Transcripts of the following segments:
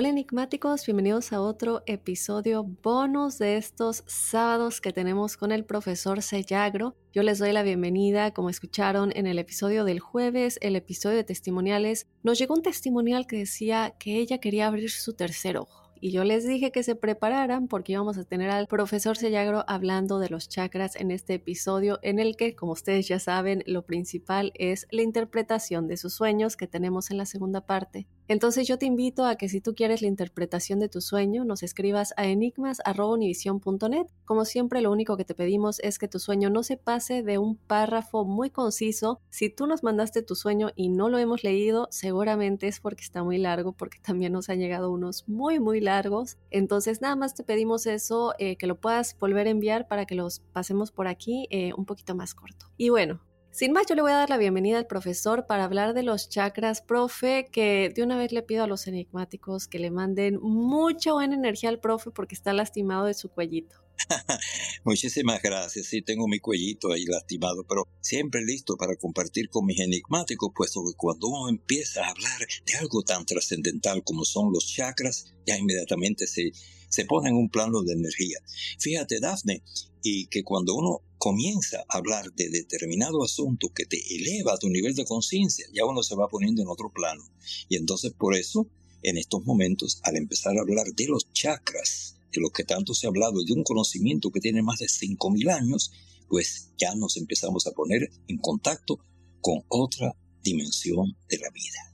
Hola enigmáticos, bienvenidos a otro episodio bonus de estos sábados que tenemos con el profesor Sellagro. Yo les doy la bienvenida, como escucharon en el episodio del jueves, el episodio de testimoniales, nos llegó un testimonial que decía que ella quería abrir su tercer ojo. Y yo les dije que se prepararan porque íbamos a tener al profesor Sellagro hablando de los chakras en este episodio en el que, como ustedes ya saben, lo principal es la interpretación de sus sueños que tenemos en la segunda parte. Entonces yo te invito a que si tú quieres la interpretación de tu sueño, nos escribas a enigmas.univision.net. Como siempre, lo único que te pedimos es que tu sueño no se pase de un párrafo muy conciso. Si tú nos mandaste tu sueño y no lo hemos leído, seguramente es porque está muy largo, porque también nos han llegado unos muy, muy largos. Entonces nada más te pedimos eso, eh, que lo puedas volver a enviar para que los pasemos por aquí eh, un poquito más corto. Y bueno, sin más, yo le voy a dar la bienvenida al profesor para hablar de los chakras, profe, que de una vez le pido a los enigmáticos que le manden mucha buena energía al profe porque está lastimado de su cuellito. Muchísimas gracias. Sí, tengo mi cuellito ahí lastimado, pero siempre listo para compartir con mis enigmáticos, puesto que cuando uno empieza a hablar de algo tan trascendental como son los chakras, ya inmediatamente se, se pone en un plano de energía. Fíjate, Dafne, y que cuando uno comienza a hablar de determinado asunto que te eleva a tu nivel de conciencia, ya uno se va poniendo en otro plano. Y entonces por eso, en estos momentos, al empezar a hablar de los chakras, de lo que tanto se ha hablado, de un conocimiento que tiene más de 5.000 años, pues ya nos empezamos a poner en contacto con otra dimensión de la vida.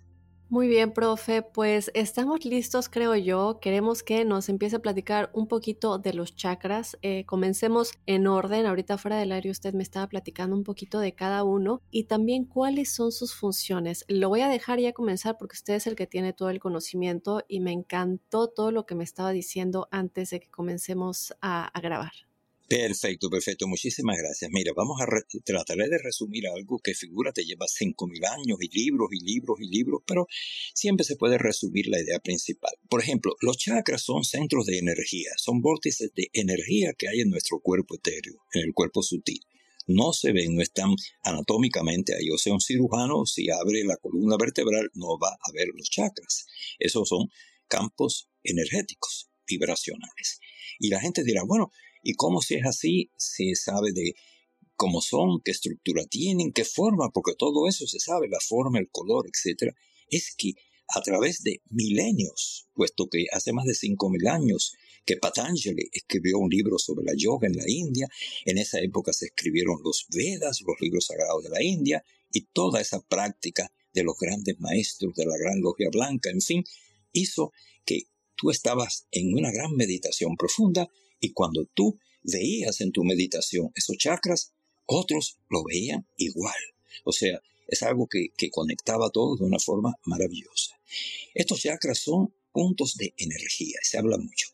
Muy bien, profe, pues estamos listos, creo yo. Queremos que nos empiece a platicar un poquito de los chakras. Eh, comencemos en orden. Ahorita fuera del aire usted me estaba platicando un poquito de cada uno y también cuáles son sus funciones. Lo voy a dejar ya comenzar porque usted es el que tiene todo el conocimiento y me encantó todo lo que me estaba diciendo antes de que comencemos a, a grabar. Perfecto, perfecto. Muchísimas gracias. Mira, vamos a trataré de resumir algo que figura te lleva 5.000 años y libros y libros y libros, pero siempre se puede resumir la idea principal. Por ejemplo, los chakras son centros de energía, son vórtices de energía que hay en nuestro cuerpo etéreo, en el cuerpo sutil. No se ven, no están anatómicamente ahí. O sea, un cirujano, si abre la columna vertebral, no va a ver los chakras. Esos son campos energéticos, vibracionales. Y la gente dirá, bueno, ¿Y cómo si es así? Se sabe de cómo son, qué estructura tienen, qué forma, porque todo eso se sabe, la forma, el color, etc. Es que a través de milenios, puesto que hace más de 5.000 años que Patanjali escribió un libro sobre la yoga en la India, en esa época se escribieron los Vedas, los libros sagrados de la India, y toda esa práctica de los grandes maestros de la Gran Logia Blanca, en fin, hizo que tú estabas en una gran meditación profunda y cuando tú veías en tu meditación esos chakras, otros lo veían igual. O sea, es algo que, que conectaba todo de una forma maravillosa. Estos chakras son puntos de energía, se habla mucho.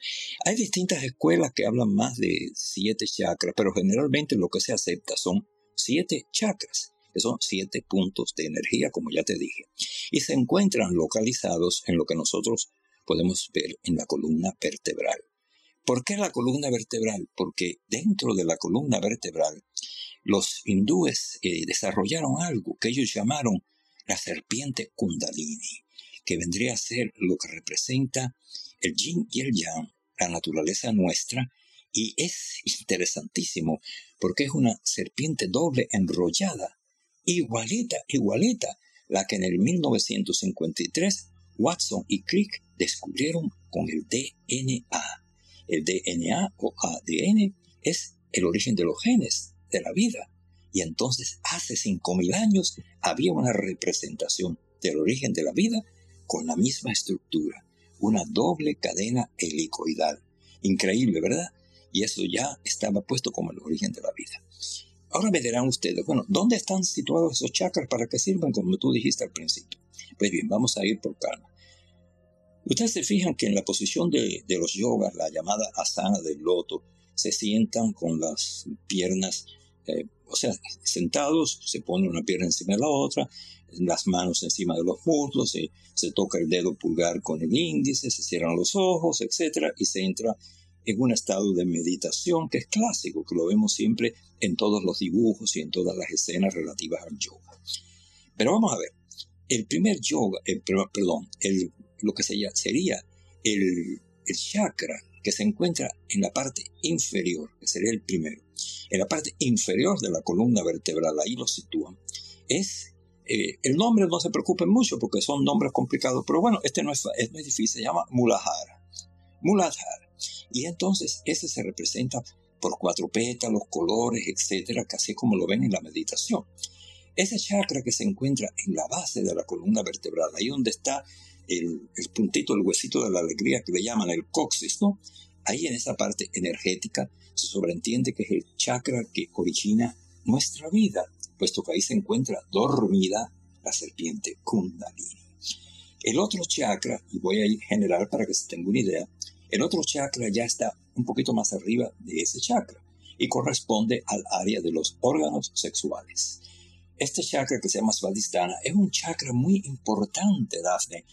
Hay distintas escuelas que hablan más de siete chakras, pero generalmente lo que se acepta son siete chakras, que son siete puntos de energía, como ya te dije, y se encuentran localizados en lo que nosotros podemos ver en la columna vertebral. ¿Por qué la columna vertebral? Porque dentro de la columna vertebral los hindúes eh, desarrollaron algo que ellos llamaron la serpiente kundalini, que vendría a ser lo que representa el yin y el yang, la naturaleza nuestra, y es interesantísimo porque es una serpiente doble enrollada, igualita, igualita, la que en el 1953 Watson y Crick descubrieron con el DNA. El DNA o ADN es el origen de los genes de la vida. Y entonces hace 5.000 años había una representación del origen de la vida con la misma estructura, una doble cadena helicoidal. Increíble, ¿verdad? Y eso ya estaba puesto como el origen de la vida. Ahora me dirán ustedes, bueno, ¿dónde están situados esos chakras para que sirvan como tú dijiste al principio? Pues bien, vamos a ir por calma. Ustedes se fijan que en la posición de, los yogas, la llamada asana del loto, se sientan con las piernas, eh, o sea, sentados, se pone una pierna encima de la otra, las manos encima de los muslos, se, toca el dedo pulgar con el índice, se cierran los ojos, etc. Y se entra en un estado de meditación que es clásico, que lo vemos siempre en todos los dibujos y en todas las escenas relativas al yoga. Pero vamos a ver, el primer yoga, perdón, el, lo que sería, sería el, chakra que se encuentra en la parte inferior, que sería el primero, en la parte inferior de la columna vertebral, ahí lo sitúan, es eh, el nombre no se preocupen mucho porque son nombres complicados, pero bueno, este no es, es muy difícil, se llama Muladhara. Muladhara. Y entonces ese se representa por cuatro pétalos, colores, etcétera, casi como lo ven en la meditación. Ese chakra que se encuentra en la base de la columna vertebral, ahí donde está el, el puntito, el huesito de la alegría que le llaman el coxis, ¿no? Ahí en esa parte energética se sobreentiende que es el chakra que origina nuestra vida, puesto que ahí se encuentra dormida la serpiente Kundalini. El otro chakra, y voy a ir general para que se tenga una idea, el otro chakra ya está un poquito más arriba de ese chakra y corresponde al área de los órganos sexuales. Este chakra que se llama Svadhisthana es un chakra muy importante, Daphne,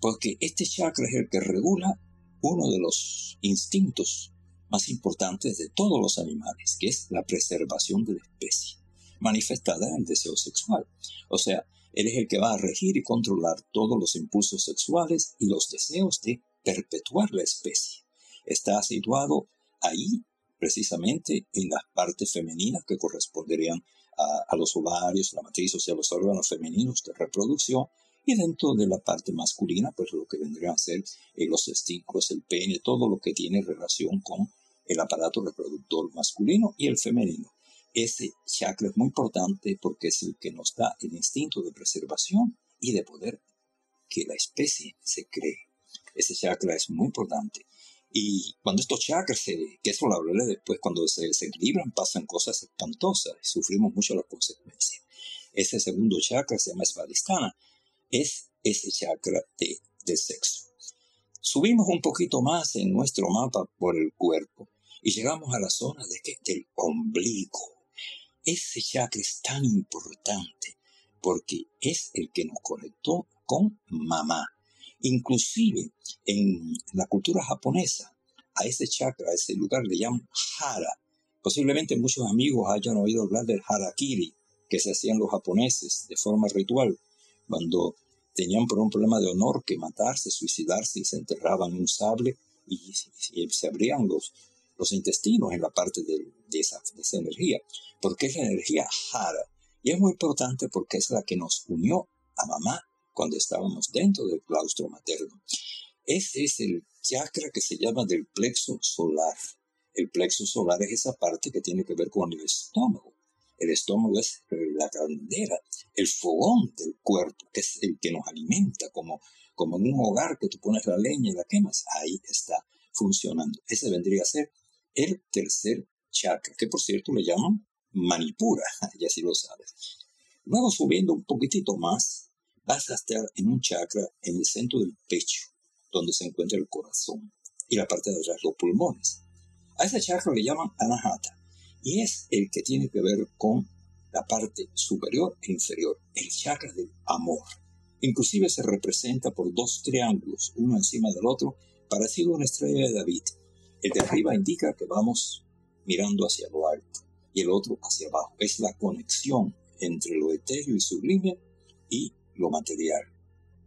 porque este chakra es el que regula uno de los instintos más importantes de todos los animales, que es la preservación de la especie, manifestada en el deseo sexual. O sea, él es el que va a regir y controlar todos los impulsos sexuales y los deseos de perpetuar la especie. Está situado ahí precisamente en las partes femeninas que corresponderían a, los ovarios, la matriz, o sea, los órganos femeninos de reproducción, y dentro de la parte masculina, pues lo que vendrían a ser eh, los testículos, el pene, todo lo que tiene relación con el aparato reproductor masculino y el femenino. Ese chakra es muy importante porque es el que nos da el instinto de preservación y de poder que la especie se cree. Ese chakra es muy importante. Y cuando estos chakras, se, que eso lo hablaré después, cuando se desequilibran, pasan cosas espantosas y sufrimos mucho las consecuencias. Ese segundo chakra se llama Svadhisthana. Es ese chakra de, de sexo. Subimos un poquito más en nuestro mapa por el cuerpo y llegamos a la zona de que, del ombligo. Ese chakra es tan importante porque es el que nos conectó con mamá. Inclusive en la cultura japonesa, a ese chakra, a ese lugar le llaman hara. Posiblemente muchos amigos hayan oído hablar del harakiri, que se hacían los japoneses de forma ritual, cuando tenían por un problema de honor que matarse, suicidarse y se enterraban un sable y, se abrían los, los intestinos en la parte de, esa, de esa energía, porque es la energía hara. Y es muy importante porque es la que nos unió a mamá cuando estábamos dentro del claustro materno. Ese es el chakra que se llama del plexo solar. El plexo solar es esa parte que tiene que ver con el estómago. El estómago es la caldera, el fogón del cuerpo, que es el que nos alimenta, como, como en un hogar que tú pones la leña y la quemas. Ahí está funcionando. Ese vendría a ser el tercer chakra, que por cierto le llaman manipura, ya si lo sabes. Luego subiendo un poquitito más, vas a estar en un chakra en el centro del pecho, donde se encuentra el corazón, y la parte de atrás los pulmones. A ese chakra le llaman anahata, y es el que tiene que ver con la parte superior e inferior, el chakra del amor. Inclusive se representa por dos triángulos, uno encima del otro, parecido a una estrella de David. El de arriba indica que vamos mirando hacia lo alto y el otro hacia abajo. Es la conexión entre lo etéreo y sublime y lo material.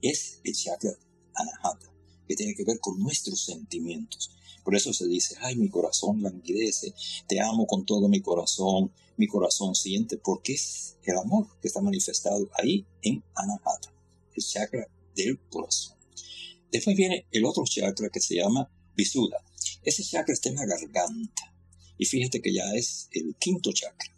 Es el chakra anahata, que tiene que ver con nuestros sentimientos. Por eso se dice, ay, mi corazón languidece, te amo con todo mi corazón, mi corazón siente, porque es el amor que está manifestado ahí en Anahata, el chakra del corazón. Después viene el otro chakra que se llama Visuddha. Ese chakra está en la garganta. Y fíjate que ya es el quinto chakra.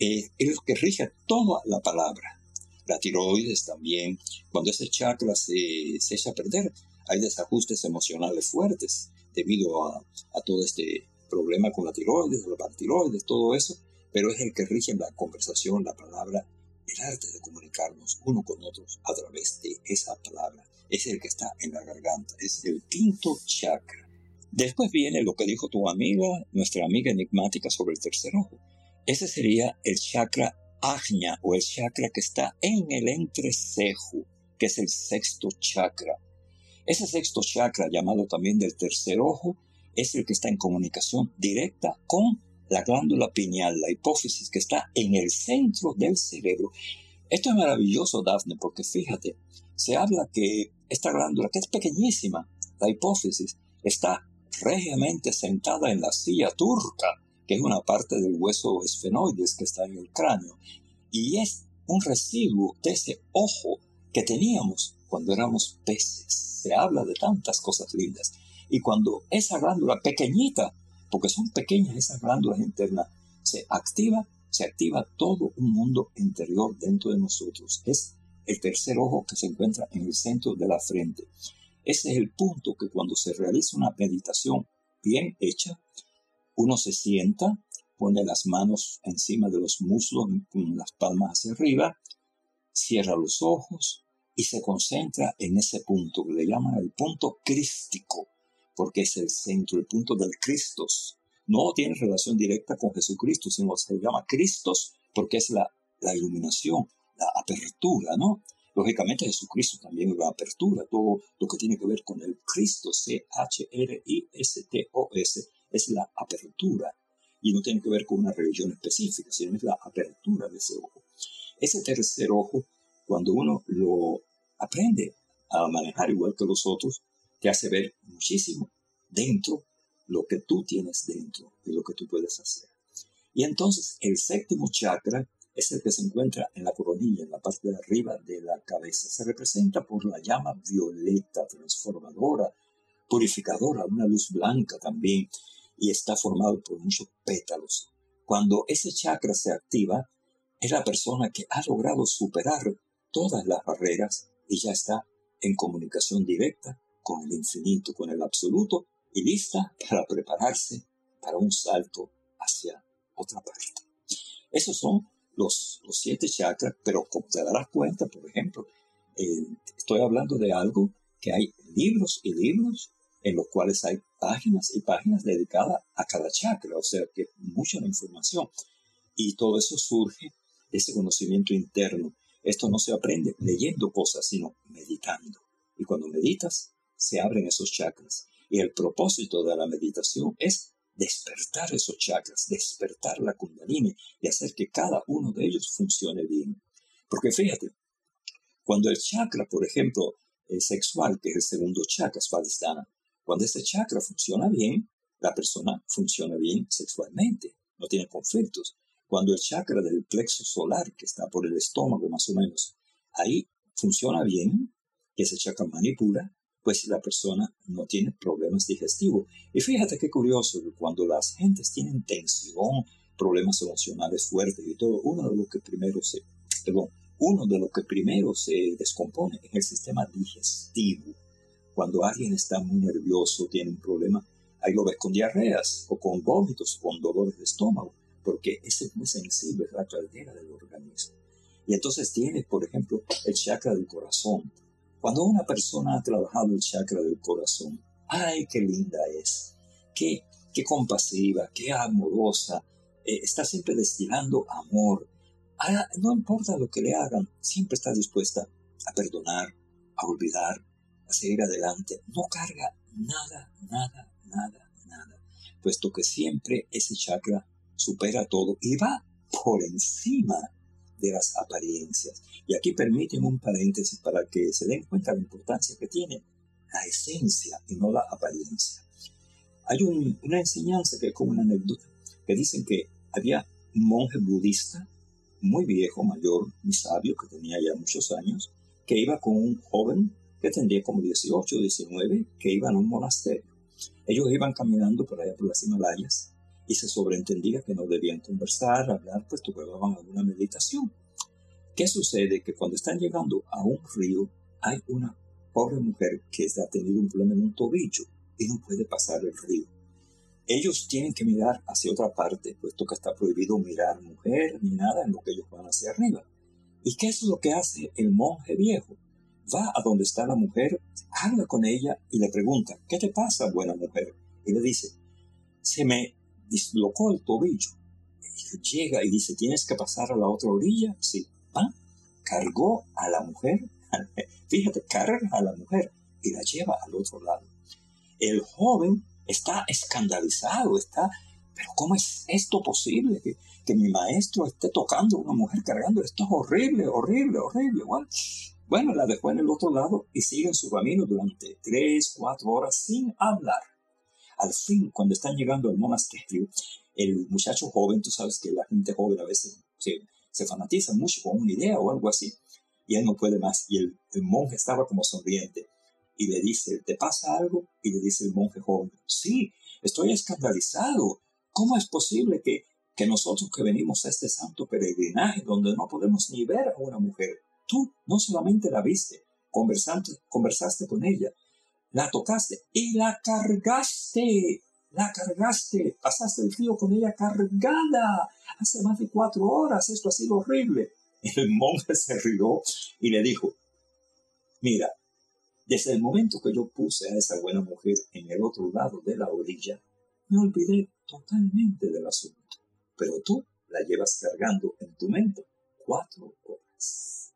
Eh, es lo que rige toda la palabra. La tiroides también. Cuando ese chakra se, se echa a perder, hay desajustes emocionales fuertes debido a, todo este problema con la tiroides, la tiroides, todo eso, pero es el que rige la conversación, la palabra, el arte de comunicarnos uno con otros a través de esa palabra. Es el que está en la garganta, es el quinto chakra. Después viene lo que dijo tu amiga, nuestra amiga enigmática sobre el tercer ojo. Ese sería el chakra ajna o el chakra que está en el entrecejo, que es el sexto chakra. Ese sexto chakra, llamado también del tercer ojo, es el que está en comunicación directa con la glándula pineal, la hipófisis, que está en el centro del cerebro. Esto es maravilloso, Daphne, porque fíjate, se habla que esta glándula, que es pequeñísima, la hipófisis, está regiamente sentada en la silla turca, que es una parte del hueso esfenoides que está en el cráneo, y es un residuo de ese ojo que teníamos cuando éramos peces. Se habla de tantas cosas lindas. Y cuando esa glándula pequeñita, porque son pequeñas esas glándulas internas, se activa, se activa todo un mundo interior dentro de nosotros. Es el tercer ojo que se encuentra en el centro de la frente. Ese es el punto que cuando se realiza una meditación bien hecha, uno se sienta, pone las manos encima de los muslos con las palmas hacia arriba, cierra los ojos, y se concentra en ese punto que le llaman el punto crístico, porque es el centro, el punto del Cristos. No tiene relación directa con Jesucristo, sino se llama Cristos porque es la, la iluminación, la apertura, ¿no? Lógicamente Jesucristo también es la apertura, todo lo que tiene que ver con el Cristo, C-H-R-I-S-T-O-S, es la apertura. Y no tiene que ver con una religión específica, sino es la apertura de ese ojo. Ese tercer ojo cuando uno lo aprende a manejar igual que los otros, te hace ver muchísimo dentro lo que tú tienes dentro y lo que tú puedes hacer. Y entonces el séptimo chakra es el que se encuentra en la coronilla, en la parte de arriba de la cabeza. Se representa por la llama violeta, transformadora, purificadora, una luz blanca también, y está formado por muchos pétalos. Cuando ese chakra se activa, es la persona que ha logrado superar todas las barreras y ya está en comunicación directa con el infinito, con el absoluto y lista para prepararse para un salto hacia otra parte. Esos son los, los siete chakras, pero como te darás cuenta, por ejemplo, eh, estoy hablando de algo que hay libros y libros en los cuales hay páginas y páginas dedicadas a cada chakra, o sea que mucha información. Y todo eso surge ese conocimiento interno esto no se aprende leyendo cosas, sino meditando. Y cuando meditas, se abren esos chakras. Y el propósito de la meditación es despertar esos chakras, despertar la kundalini y hacer que cada uno de ellos funcione bien. Porque fíjate, cuando el chakra, por ejemplo, el sexual, que es el segundo chakra, Svadhisthana, cuando ese chakra funciona bien, la persona funciona bien sexualmente, no tiene conflictos. Cuando el chakra del plexo solar, que está por el estómago más o menos, ahí funciona bien, que ese chakra manipula, pues la persona no tiene problemas digestivos. Y fíjate qué curioso, que cuando las gentes tienen tensión, problemas emocionales fuertes y todo, uno de los que primero se, perdón, uno de los que primero se descompone es el sistema digestivo. Cuando alguien está muy nervioso, tiene un problema, ahí lo ves con diarreas o con vómitos, con dolores de estómago porque ese es muy sensible, es la caldera del organismo. Y entonces tienes, por ejemplo, el chakra del corazón. Cuando una persona ha trabajado el chakra del corazón, ¡ay, qué linda es! ¡Qué, qué compasiva, qué amorosa! Eh, está siempre destilando amor. Ah, no importa lo que le hagan, siempre está dispuesta a perdonar, a olvidar, a seguir adelante. No carga nada, nada, nada, nada, puesto que siempre ese chakra supera todo y va por encima de las apariencias. Y aquí permiten un paréntesis para que se den cuenta de la importancia que tiene la esencia y no la apariencia. Hay una enseñanza que es como una anécdota, que dicen que había un monje budista muy viejo, mayor, muy sabio, que tenía ya muchos años, que iba con un joven que tendría como 18 o 19, que iban a un monasterio. Ellos iban caminando por allá por las Himalayas y se sobreentendía que no debían conversar, hablar, pues llevaban alguna meditación. ¿Qué sucede? Que cuando están llegando a un río, hay una pobre mujer que ha tenido un problema en un tobillo y no puede pasar el río. Ellos tienen que mirar hacia otra parte, puesto que está prohibido mirar mujer ni nada en lo que ellos van hacia arriba. ¿Y qué es lo que hace el monje viejo? Va a donde está la mujer, habla con ella y le pregunta, ¿qué te pasa, buena mujer? Y le dice, se me dislocó el tobillo. Llega y dice, ¿tienes que pasar a la otra orilla? Sí. ¿Ah? Cargó a la mujer, fíjate, carga a la mujer y la lleva al otro lado. El joven está escandalizado, está, pero ¿cómo es esto posible? Que, que mi maestro esté tocando a una mujer cargando, esto es horrible, horrible, horrible. Bueno, bueno, la dejó en el otro lado y sigue en su camino durante tres, cuatro horas sin hablar. Al fin, cuando están llegando al monasterio, el muchacho joven, tú sabes que la gente joven a veces se, fanatiza mucho con una idea o algo así, y él no puede más. Y el, monje estaba como sonriente y le dice, ¿te pasa algo? Y le dice el monje joven, sí, estoy escandalizado. ¿Cómo es posible que, que nosotros que venimos a este santo peregrinaje donde no podemos ni ver a una mujer, tú no solamente la viste, conversaste, conversaste con ella, la tocaste y la cargaste, la cargaste, pasaste el río con ella cargada hace más de cuatro horas, esto ha sido horrible. El monje se rió y le dijo, mira, desde el momento que yo puse a esa buena mujer en el otro lado de la orilla, me olvidé totalmente del asunto. Pero tú la llevas cargando en tu mente cuatro horas.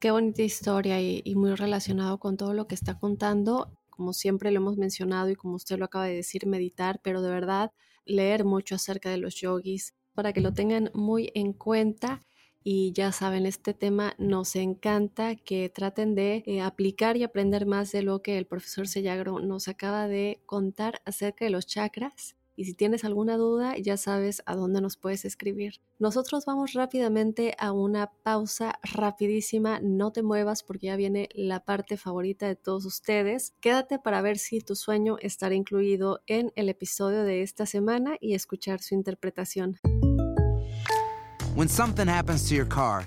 Qué bonita historia y, y, muy relacionado con todo lo que está contando. Como siempre lo hemos mencionado y como usted lo acaba de decir, meditar, pero de verdad leer mucho acerca de los yogis para que lo tengan muy en cuenta y ya saben, este tema nos encanta que traten de eh, aplicar y aprender más de lo que el profesor Sellagro nos acaba de contar acerca de los chakras. Y si tienes alguna duda, ya sabes a dónde nos puedes escribir. Nosotros vamos rápidamente a una pausa rapidísima. No te muevas porque ya viene la parte favorita de todos ustedes. Quédate para ver si tu sueño estará incluido en el episodio de esta semana y escuchar su interpretación. When something happens to your car,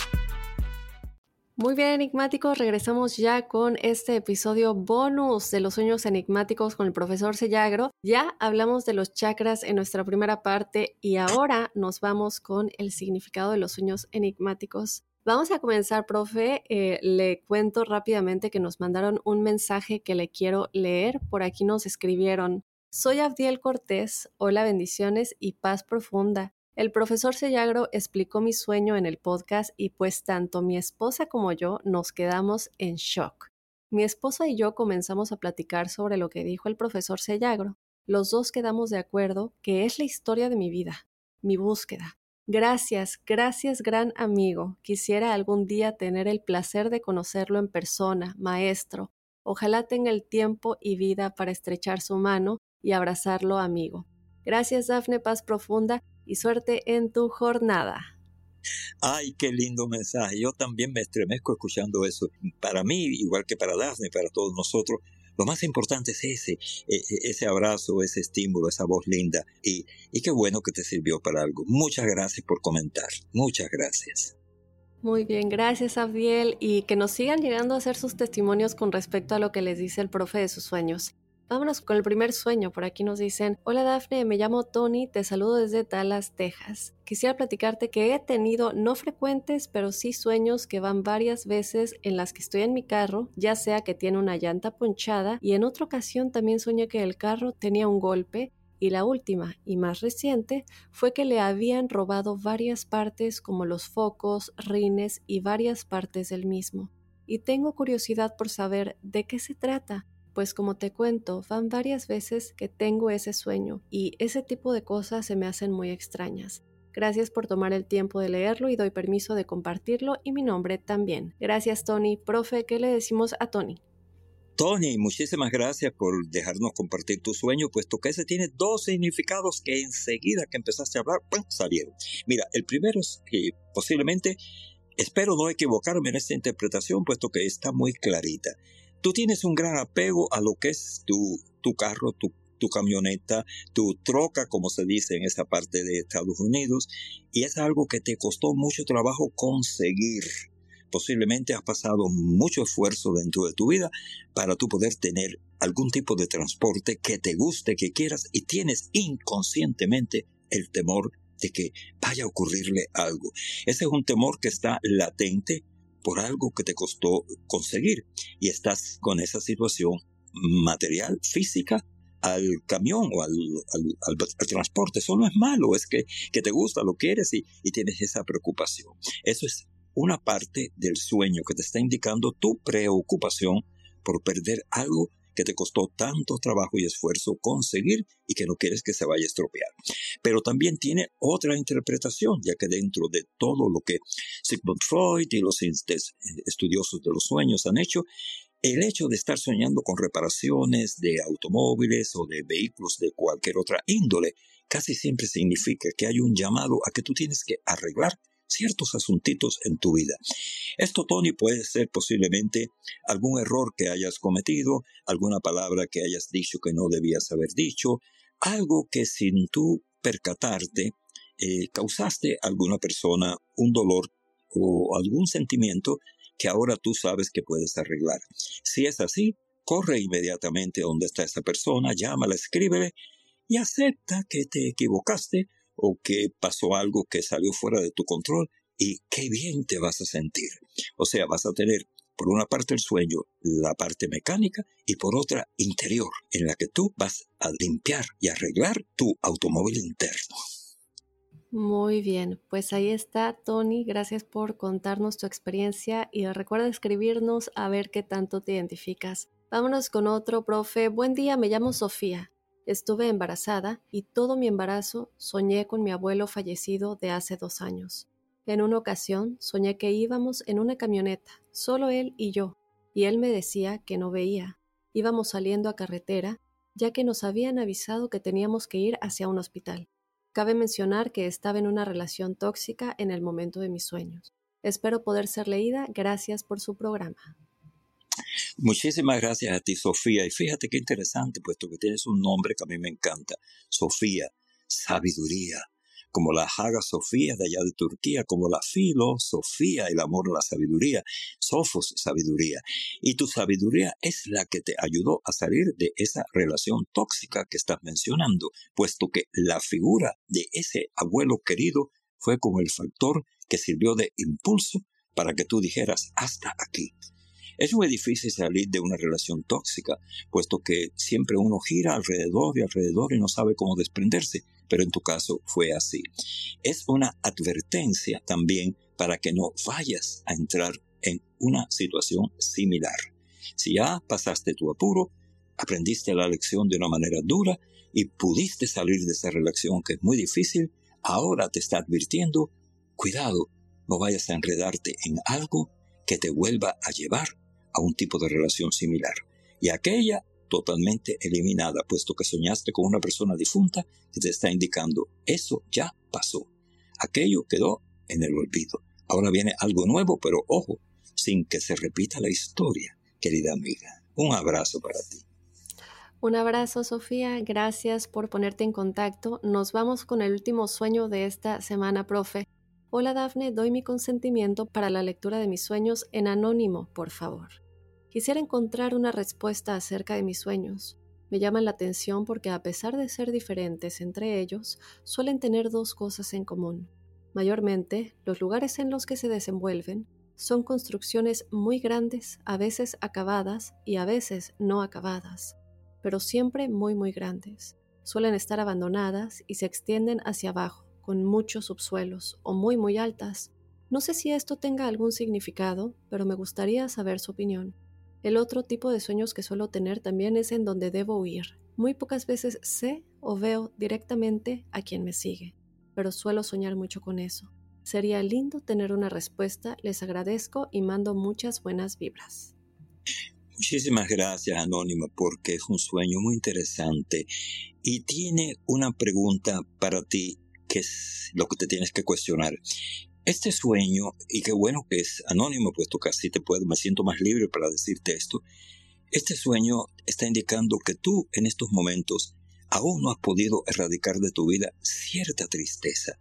Muy bien, enigmáticos, regresamos ya con este episodio bonus de los sueños enigmáticos con el profesor Sellagro. Ya hablamos de los chakras en nuestra primera parte y ahora nos vamos con el significado de los sueños enigmáticos. Vamos a comenzar, profe. Eh, le cuento rápidamente que nos mandaron un mensaje que le quiero leer. Por aquí nos escribieron. Soy Abdiel Cortés. Hola, bendiciones y paz profunda. El profesor Sellagro explicó mi sueño en el podcast y pues tanto mi esposa como yo nos quedamos en shock. Mi esposa y yo comenzamos a platicar sobre lo que dijo el profesor Sellagro. Los dos quedamos de acuerdo que es la historia de mi vida, mi búsqueda, Gracias, gracias gran amigo. Quisiera algún día tener el placer de conocerlo en persona, maestro. Ojalá tenga el tiempo y vida para estrechar su mano y abrazarlo, amigo. Gracias, Dafne, paz profunda y suerte en tu jornada. Ay, qué lindo mensaje. Yo también me estremezco escuchando eso. Para mí, igual que para Dafne, para todos nosotros, lo más importante es ese, e, e, ese abrazo, ese estímulo, esa voz linda. Y, y qué bueno que te sirvió para algo. Muchas gracias por comentar. Muchas gracias. Muy bien, gracias Abdiel y que nos sigan llegando a hacer sus testimonios con respecto a lo que les dice el profe de sus sueños. Vámonos con el primer sueño. Por aquí nos dicen, hola Dafne, me llamo Tony, te saludo desde Dallas, Texas. Quisiera platicarte que he tenido no frecuentes, pero sí sueños que van varias veces en las que estoy en mi carro, ya sea que tiene una llanta ponchada y en otra ocasión también soñé que el carro tenía un golpe y la última y más reciente fue que le habían robado varias partes como los focos, rines y varias partes del mismo. Y tengo curiosidad por saber de qué se trata pues como te cuento, van varias veces que tengo ese sueño y ese tipo de cosas se me hacen muy extrañas. Gracias por tomar el tiempo de leerlo y doy permiso de compartirlo y mi nombre también. Gracias Tony. Profe, ¿qué le decimos a Tony? Tony, muchísimas gracias por dejarnos compartir tu sueño, puesto que ese tiene dos significados que enseguida que empezaste a hablar, salieron. Mira, el primero es que posiblemente, espero no equivocarme en esta interpretación, puesto que está muy clarita tú tienes un gran apego a lo que es tu, carro, tu, tu camioneta, tu troca, como se dice en esa parte de Estados Unidos, y es algo que te costó mucho trabajo conseguir. Posiblemente has pasado mucho esfuerzo dentro de tu vida para tú poder tener algún tipo de transporte que te guste, que quieras, y tienes inconscientemente el temor de que vaya a ocurrirle algo. Ese es un temor que está latente por algo que te costó conseguir y estás con esa situación material, física, al camión o al, transporte. Eso no es malo, es que, que te gusta, lo quieres y, y tienes esa preocupación. Eso es una parte del sueño que te está indicando tu preocupación por perder algo que te costó tanto trabajo y esfuerzo conseguir y que no quieres que se vaya a estropear. Pero también tiene otra interpretación, ya que dentro de todo lo que Sigmund Freud y los estudiosos de los sueños han hecho, el hecho de estar soñando con reparaciones de automóviles o de vehículos de cualquier otra índole casi siempre significa que hay un llamado a que tú tienes que arreglar ciertos asuntitos en tu vida. Esto, Tony, puede ser posiblemente algún error que hayas cometido, alguna palabra que hayas dicho que no debías haber dicho, algo que sin tú percatarte eh, causaste a alguna persona un dolor o algún sentimiento que ahora tú sabes que puedes arreglar. Si es así, corre inmediatamente donde está esa persona, llámala, escríbele y acepta que te equivocaste o que pasó algo que salió fuera de tu control y qué bien te vas a sentir. O sea, vas a tener por una parte el sueño, la parte mecánica y por otra interior, en la que tú vas a limpiar y arreglar tu automóvil interno. Muy bien, pues ahí está Tony, gracias por contarnos tu experiencia y recuerda escribirnos a ver qué tanto te identificas. Vámonos con otro, profe. Buen día, me llamo Sofía. Estuve embarazada y todo mi embarazo soñé con mi abuelo fallecido de hace dos años. En una ocasión soñé que íbamos en una camioneta, solo él y yo, y él me decía que no veía. Íbamos saliendo a carretera, ya que nos habían avisado que teníamos que ir hacia un hospital. Cabe mencionar que estaba en una relación tóxica en el momento de mis sueños. Espero poder ser leída. Gracias por su programa. Muchísimas gracias a ti, Sofía. Y fíjate qué interesante, puesto que tienes un nombre que a mí me encanta. Sofía, sabiduría. Como la Haga Sofía de allá de Turquía, como la filosofía, el amor a la sabiduría, Sofos, sabiduría. Y tu sabiduría es la que te ayudó a salir de esa relación tóxica que estás mencionando, puesto que la figura de ese abuelo querido fue como el factor que sirvió de impulso para que tú dijeras hasta aquí. Es muy difícil salir de una relación tóxica, puesto que siempre uno gira alrededor y alrededor y no sabe cómo desprenderse, pero en tu caso fue así. Es una advertencia también para que no vayas a entrar en una situación similar. Si ya pasaste tu apuro, aprendiste la lección de una manera dura y pudiste salir de esa relación que es muy difícil, ahora te está advirtiendo, cuidado, no vayas a enredarte en algo que te vuelva a llevar a un tipo de relación similar. Y aquella totalmente eliminada, puesto que soñaste con una persona difunta que te está indicando, eso ya pasó. Aquello quedó en el olvido. Ahora viene algo nuevo, pero ojo, sin que se repita la historia, querida amiga. Un abrazo para ti. Un abrazo, Sofía. Gracias por ponerte en contacto. Nos vamos con el último sueño de esta semana, profe. Hola, Dafne. Doy mi consentimiento para la lectura de mis sueños en anónimo, por favor. Quisiera encontrar una respuesta acerca de mis sueños. Me llaman la atención porque a pesar de ser diferentes entre ellos, suelen tener dos cosas en común. Mayormente, los lugares en los que se desenvuelven son construcciones muy grandes, a veces acabadas y a veces no acabadas pero siempre muy muy grandes. Suelen estar abandonadas y se extienden hacia abajo, con muchos subsuelos o muy muy altas. No sé si esto tenga algún significado, pero me gustaría saber su opinión. El otro tipo de sueños que suelo tener también es en donde debo huir. Muy pocas veces sé o veo directamente a quien me sigue, pero suelo soñar mucho con eso. Sería lindo tener una respuesta, les agradezco y mando muchas buenas vibras. Muchísimas gracias, Anónima, porque es un sueño muy interesante y tiene una pregunta para ti que es lo que te tienes que cuestionar. Este sueño, y qué bueno que es anónimo, puesto que así te puedo, me siento más libre para decirte esto. Este sueño está indicando que tú en estos momentos aún no has podido erradicar de tu vida cierta tristeza.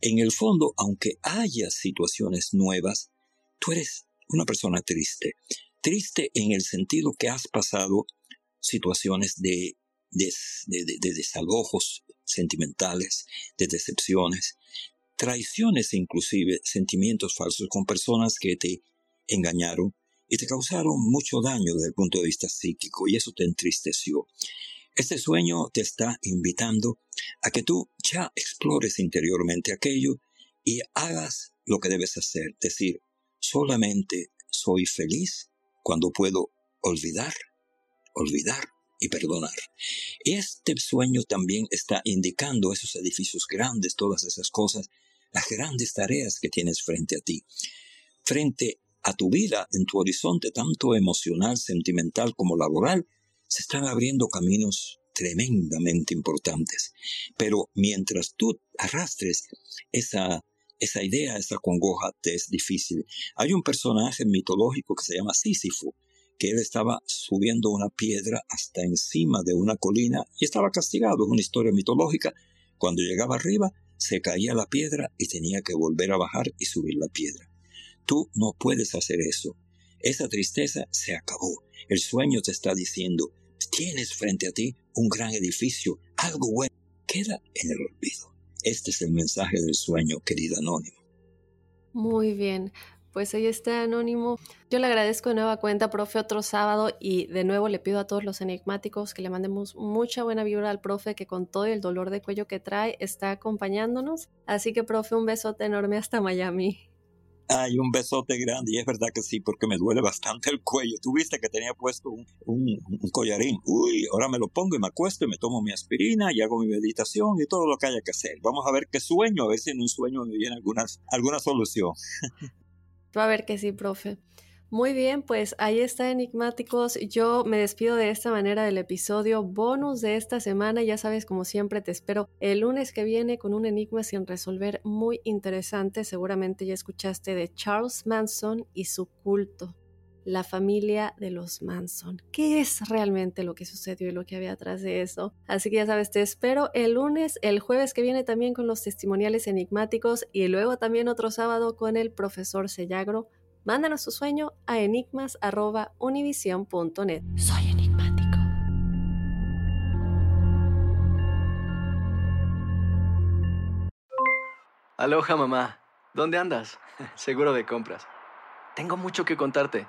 En el fondo, aunque haya situaciones nuevas, tú eres una persona triste triste en el sentido que has pasado situaciones de, de, desalojos sentimentales, de decepciones, traiciones inclusive, sentimientos falsos con personas que te engañaron y te causaron mucho daño desde el punto de vista psíquico y eso te entristeció. Este sueño te está invitando a que tú ya explores interiormente aquello y hagas lo que debes hacer, decir, solamente soy feliz cuando puedo olvidar, olvidar y perdonar. Este sueño también está indicando esos edificios grandes, todas esas cosas, las grandes tareas que tienes frente a ti. Frente a tu vida, en tu horizonte, tanto emocional, sentimental como laboral, se están abriendo caminos tremendamente importantes. Pero mientras tú arrastres esa esa idea, esa congoja te es difícil. Hay un personaje mitológico que se llama Sísifo, que él estaba subiendo una piedra hasta encima de una colina y estaba castigado. Es una historia mitológica. Cuando llegaba arriba, se caía la piedra y tenía que volver a bajar y subir la piedra. Tú no puedes hacer eso. Esa tristeza se acabó. El sueño te está diciendo, tienes frente a ti un gran edificio, algo bueno. Queda en el olvido. Este es el mensaje del sueño, querida Anónimo. Muy bien. Pues ahí está Anónimo. Yo le agradezco de nueva cuenta, profe, otro sábado y de nuevo le pido a todos los enigmáticos que le mandemos mucha buena vibra al profe que con todo el dolor de cuello que trae está acompañándonos. Así que, profe, un besote enorme hasta Miami. Ay, un besote grande, y es verdad que sí, porque me duele bastante el cuello. Tuviste que tenía puesto un, un, collarín. Uy, ahora me lo pongo y me acuesto y me tomo mi aspirina y hago mi meditación y todo lo que haya que hacer. Vamos a ver qué sueño, a ver si en un sueño me viene alguna, alguna solución. Va a ver que sí, profe. Muy bien, pues ahí está Enigmáticos. Yo me despido de esta manera del episodio bonus de esta semana. Ya sabes, como siempre, te espero el lunes que viene con un enigma sin resolver muy interesante. Seguramente ya escuchaste de Charles Manson y su culto. La familia de los Manson. ¿Qué es realmente lo que sucedió y lo que había atrás de eso? Así que ya sabes, te espero el lunes, el jueves que viene también con los testimoniales enigmáticos y luego también otro sábado con el profesor Sellagro Mándanos tu sueño a enigmas.univision.net. Soy enigmático. Aloha mamá, ¿dónde andas? Seguro de compras Tengo mucho que contarte.